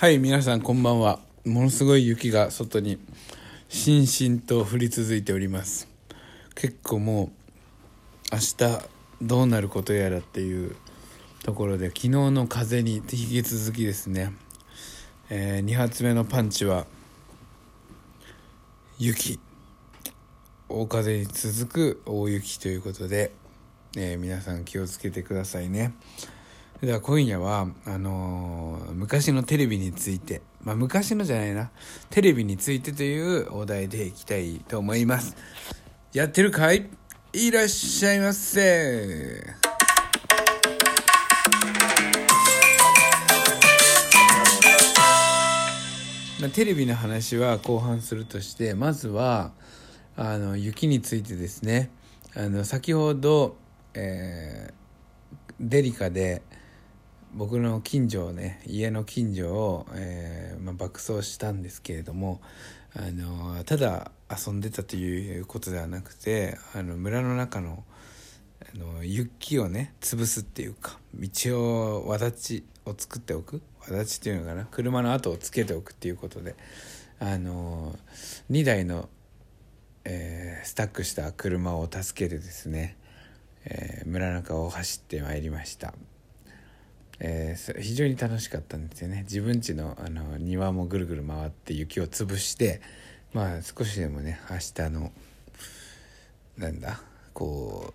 はい皆さんこんばんは。ものすごい雪が外にしんしんと降り続いております。結構もう明日どうなることやらっていうところで昨日の風に引き続きですね、えー、2発目のパンチは雪。大風に続く大雪ということで、えー、皆さん気をつけてくださいね。では今夜はあのー、昔のテレビについて、まあ、昔のじゃないな。テレビについてというお題でいきたいと思います。やってるかい？いらっしゃいませ。まあ、テレビの話は後半するとしてまずはあの雪についてですね。あの先ほど、えー、デリカで僕の近所をね家の近所を、えーまあ、爆走したんですけれどもあのただ遊んでたということではなくてあの村の中のあの雪をね潰すっていうか道をわだちを作っておくわだちっていうのかな車の跡をつけておくっていうことであの2台の、えー、スタックした車を助けてですね、えー、村中を走ってまいりました。えー、非常に楽しかったんですよね。自分家のあの庭もぐるぐる回って雪を潰してまあ少しでもね明日のなんだこ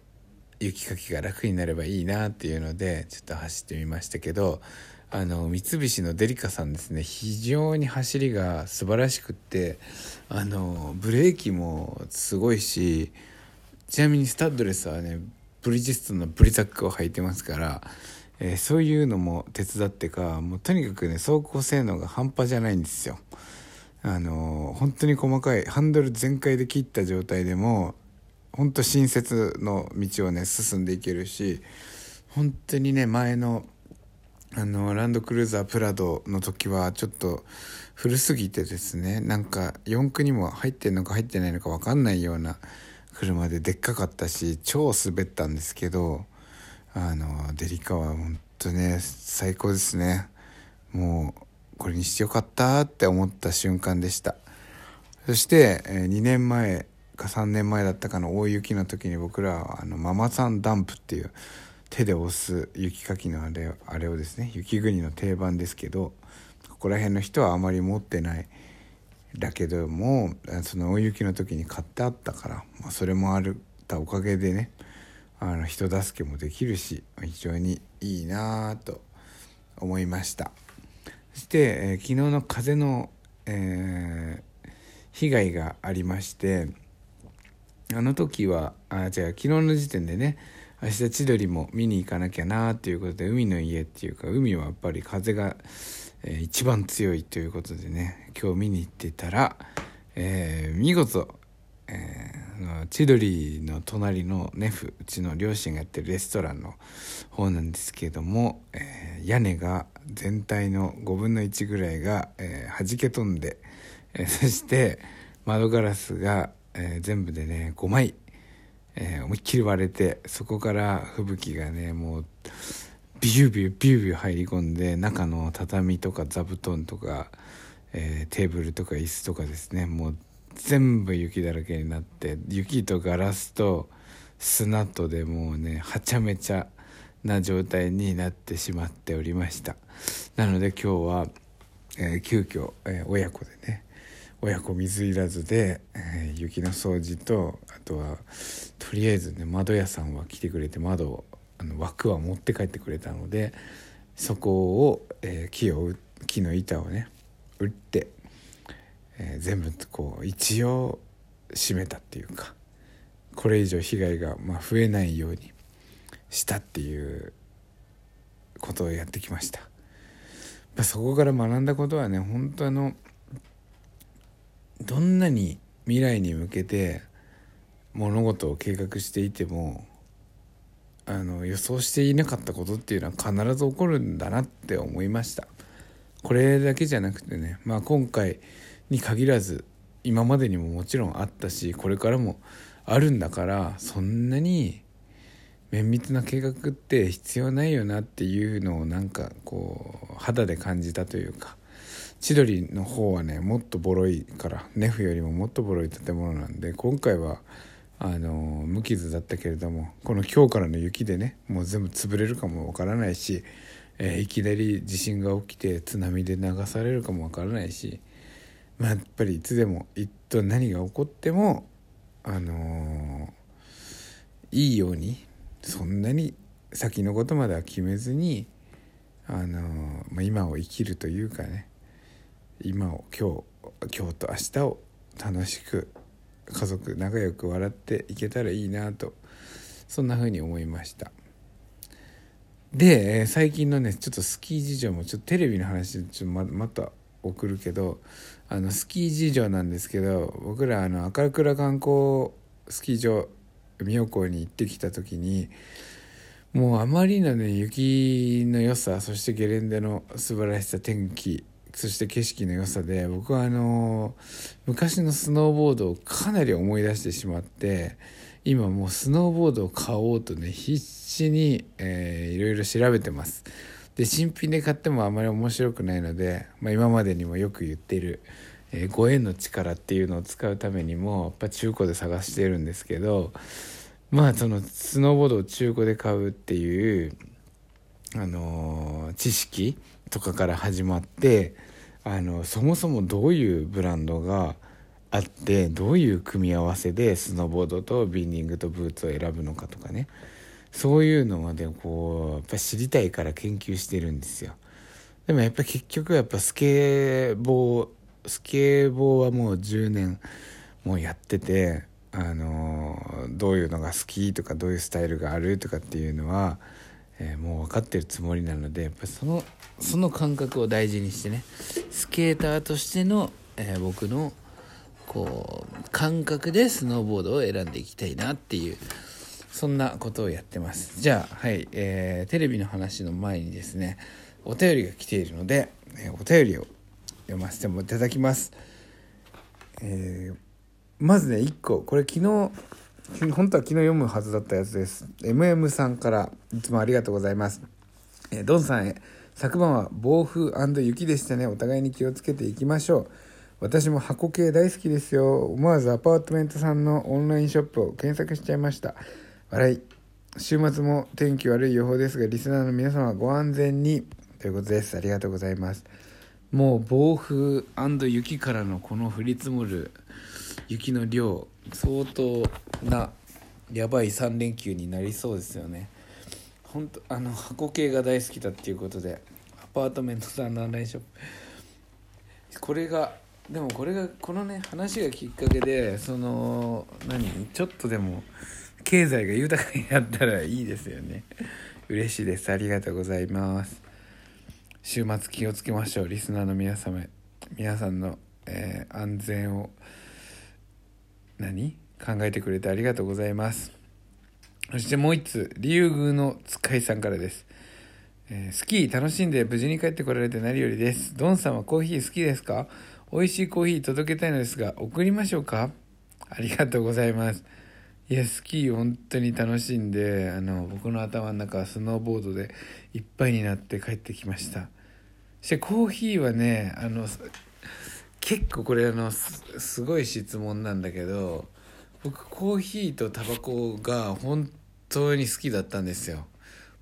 う雪かきが楽になればいいなっていうのでちょっと走ってみましたけどあの三菱のデリカさんですね。非常に走りが素晴らしくってあのブレーキもすごいしちなみにスタッドレスはねブリヂストンのブリザックを履いてますからえー、そういうのも手伝ってかもうとにかくね走行性能が半端じゃないんですよ。あのー、本当に細かいハンドル全開で切った状態でも本当新雪の道をね進んでいけるし本当にね前のあのランドクルーザープラドの時はちょっと古すぎてですねなんか四駆にも入ってんのか入ってないのか分かんないような車ででっかかったし超滑ったんですけどあのデリカは本当ね最高ですね。もうこれにしてよかったって思った瞬間でした。そして、2年前か3年前だったかの大雪の時に僕らはあのママさんダンプっていう手で押す雪かきのあれあれをですね雪国の定番ですけどここら辺の人はあまり持ってない。だけどもその大雪の時に買ってあったから、まあ、それもあるたおかげでねあの人助けもできるし非常にいいなと思いました。そして、えー、昨日の風の、えー、被害がありましてあの時はあ違う昨日の時点でね明日千鳥も見に行かなきゃなっていうことで海の家っていうか海はやっぱり風が、えー、一番強いということでね今日見に行ってたら、えー、見事えー、千鳥の隣のネフうちの両親がやってるレストランの方なんですけれども、えー、屋根が全体の5分の1ぐらいが、えー、弾け飛んで、えー、そして窓ガラスが、えー、全部でね5枚、えー、思いっきり割れてそこから吹雪がねもうビュービュービュービュー入り込んで中の畳とか座布団とか、えー、テーブルとか椅子とかですねもう全部雪だらけになって雪とガラスと砂とでもうねはちゃめちゃな状態になってしまっておりました。なので今日は、えー、急遽、えー、親子でね親子水入らずで、えー、雪の掃除とあとはとりあえずね窓屋さんは来てくれて窓をあの枠は持って帰ってくれたのでそこを、えー、木を木の板をね打ってえー、全部こう一応閉めたっていうかこれ以上被害がま増えないようにしたっていうことをやってきました。まあ、そこから学んだことはね本当あのどんなに未来に向けて物事を計画していてもあの予想していなかったことっていうのは必ず起こるんだなって思いましたこれだけじゃなくてねまあ今回に限らず今までにももちろんあったしこれからもあるんだからそんなに綿密な計画って必要ないよなっていうのをなんかこう肌で感じたというか千鳥の方はねもっとボロいからネフよりももっとボロい建物なんで今回はあの無傷だったけれどもこの今日からの雪でねもう全部潰れるかもわからないし、えー、いきなり地震が起きて津波で流されるかもわからないし、まあ、やっぱりいつでもいっと何が起こってもあのー、いいようにそんなに先のことまでは決めずにあのー、まあ、今を生きるというかね今を今日今日と明日を楽しく家族仲良く笑っていけたらいいなとそんな風に思いました。で最近のねちょっとスキー事情もちょっとテレビの話ちょっとままた送るけどあのスキー事情なんですけど僕らあの赤倉観光スキー場妙高に行ってきた時にもうあまりのね雪の良さそしてゲレンデの素晴らしさ天気そして景色の良さで僕はあの昔のスノーボードをかなり思い出してしまって今もうスノーボードを買おうとね必死に、えー、いろいろ調べてます。で新品で買ってもあまり面白くないので、まあ、今までにもよく言ってる、えー、ご縁の力っていうのを使うためにもやっぱ中古で探してるんですけどまあそのスノーボードを中古で買うっていうあのー、知識とかから始まってあのそもそもどういうブランドがあってどういう組み合わせでスノーボードとビンディングとブーツを選ぶのかとかね。そういうのまでこうやっぱ知りたいから研究してるんですよ。でもやっぱ結局やっぱスケボースケボーはもう10年もうやっててあのどういうのが好きとかどういうスタイルがあるとかっていうのは、えー、もう分かってるつもりなのでやっぱそのその感覚を大事にしてねスケーターとしての、えー、僕のこう感覚でスノーボードを選んでいきたいなっていうそんなことをやってます。じゃあはい、えー、テレビの話の前にですねお便りが来ているので、えー、お便りを読ませてもいただきます、えーまずね1個。これ昨日本当は昨日読むはずだったやつです。MM さんからいつもありがとうございます、えー、ドンさんへ昨晩は暴風雪でしたね。お互いに気をつけていきましょう。私も箱系大好きですよ。思わずアパートメントさんのオンラインショップを検索しちゃいました。笑い。週末も天気悪い予報ですがリスナーの皆様ご安全にということです。ありがとうございます。もう暴風雪からのこの降り積もる雪の量相当なやばい3連休になりそうですよね。本当あの箱系が大好きだっていうことでアパートメントさんのオンラインショップ。これがでもこれがこのね話がきっかけでその何ちょっとでも経済が豊かになったらいいですよね。嬉しいです。ありがとうございます。週末気をつけましょう。リスナーの皆様皆さんの、えー、安全を何？考えてくれてありがとうございます。そしてもう一つ竜宮の使いさんからです、えー、スキー楽しんで無事に帰ってこられて何よりです。ドンさんはコーヒー好きですか？美味しいコーヒー届けたいのですが送りましょうか？ありがとうございます。いやスキー本当に楽しんであの僕の頭の中はスノーボードでいっぱいになって帰ってきました。そしてコーヒーはねあの結構これあのすごい質問なんだけど僕コーヒーとタバコが本当に好きだったんですよ。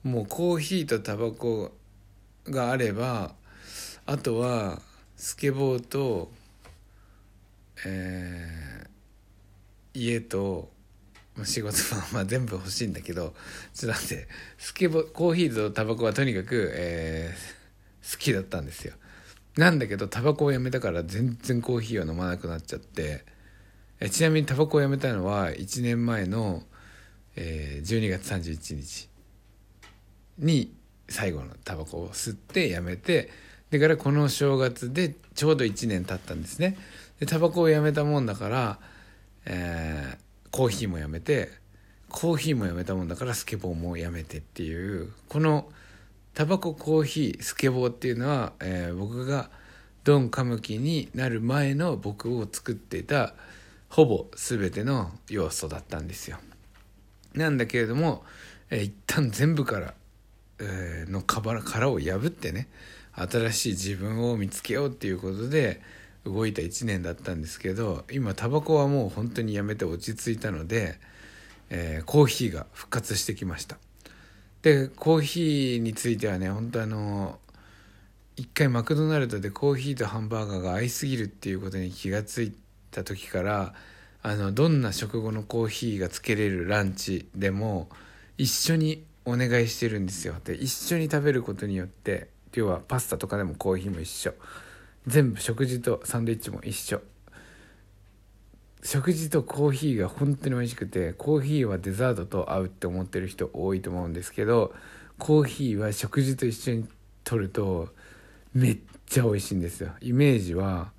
もうコーヒーとタバコがあればあとはスケボーとえー、家と仕事はまあ全部欲しいんだけど ちょっと待ってスケボーコーヒーとタバコはとにかく、えー、好きだったんですよ。なんだけどタバコをやめたから全然コーヒーは飲まなくなっちゃってえちなみにタバコをやめたのは1年前の、えー、12月31日に最後のタバコを吸ってやめてだからこの正月でちょうど1年経ったんですね。でタバコをやめたもんだから、え、コーヒーもやめてコーヒーもやめたもんだからスケボーもやめてっていうこのタバココーヒースケボーっていうのは、えー、僕がドンカムキになる前の僕を作っていたほぼ全ての要素だったんですよ。なんだけれども、えー、一旦全部から、えー、の殻殻を破ってね新しい自分を見つけようっていうことで動いた1年だったんですけど今タバコはもう本当にやめて落ち着いたので、えー、コーヒーが復活してきました。でコーヒーについてはね本当あの一回マクドナルドでコーヒーとハンバーガーが合いすぎるっていうことに気がついた時からあのどんな食後のコーヒーがつけれるランチでも一緒にお願いしてるんですよ。で一緒に食べることによって要はパスタとかでもコーヒーも一緒。全部食事とサンドイッチも一緒。食事とコーヒーが本当に美味しくてコーヒーはデザートと合うって思ってる人多いと思うんですけどコーヒーは食事と一緒に取るとめっちゃ美味しいんですよ。イメージは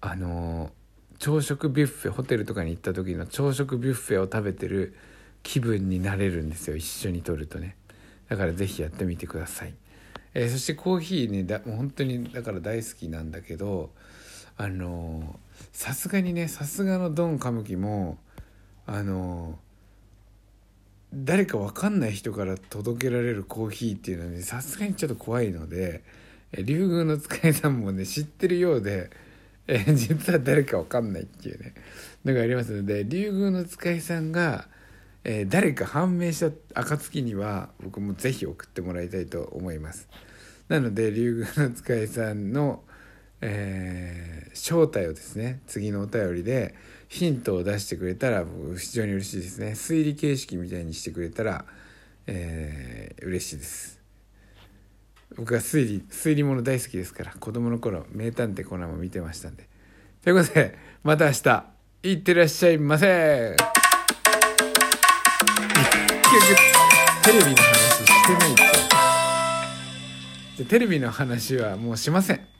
あの朝食ビュッフェホテルとかに行った時の朝食ビュッフェを食べてる気分になれるんですよ。一緒に取るとね。だから是非やってみてください、えー、そしてコーヒーねだ本当にだから大好きなんだけどあのさすがにねさすがのドン・カムキもあの誰か分かんない人から届けられるコーヒーっていうのはねさすがにちょっと怖いので竜宮の使いさんもね知ってるようで、え、実は誰か分かんないっていうねのがありますので竜宮の使いさんが、えー、誰か判明した暁には僕も是非送ってもらいたいと思います。なので竜宮の使いさんの、えー、正体をですね次のお便りでヒントを出してくれたら僕非常に嬉しいですね。推理形式みたいにしてくれたら、えー、嬉しいです。僕は推理推理物大好きですから子供の頃名探偵コナンも見てましたんで。ということでまた明日いってらっしゃいませ！テレビの話してないって。テレビの話はもうしません。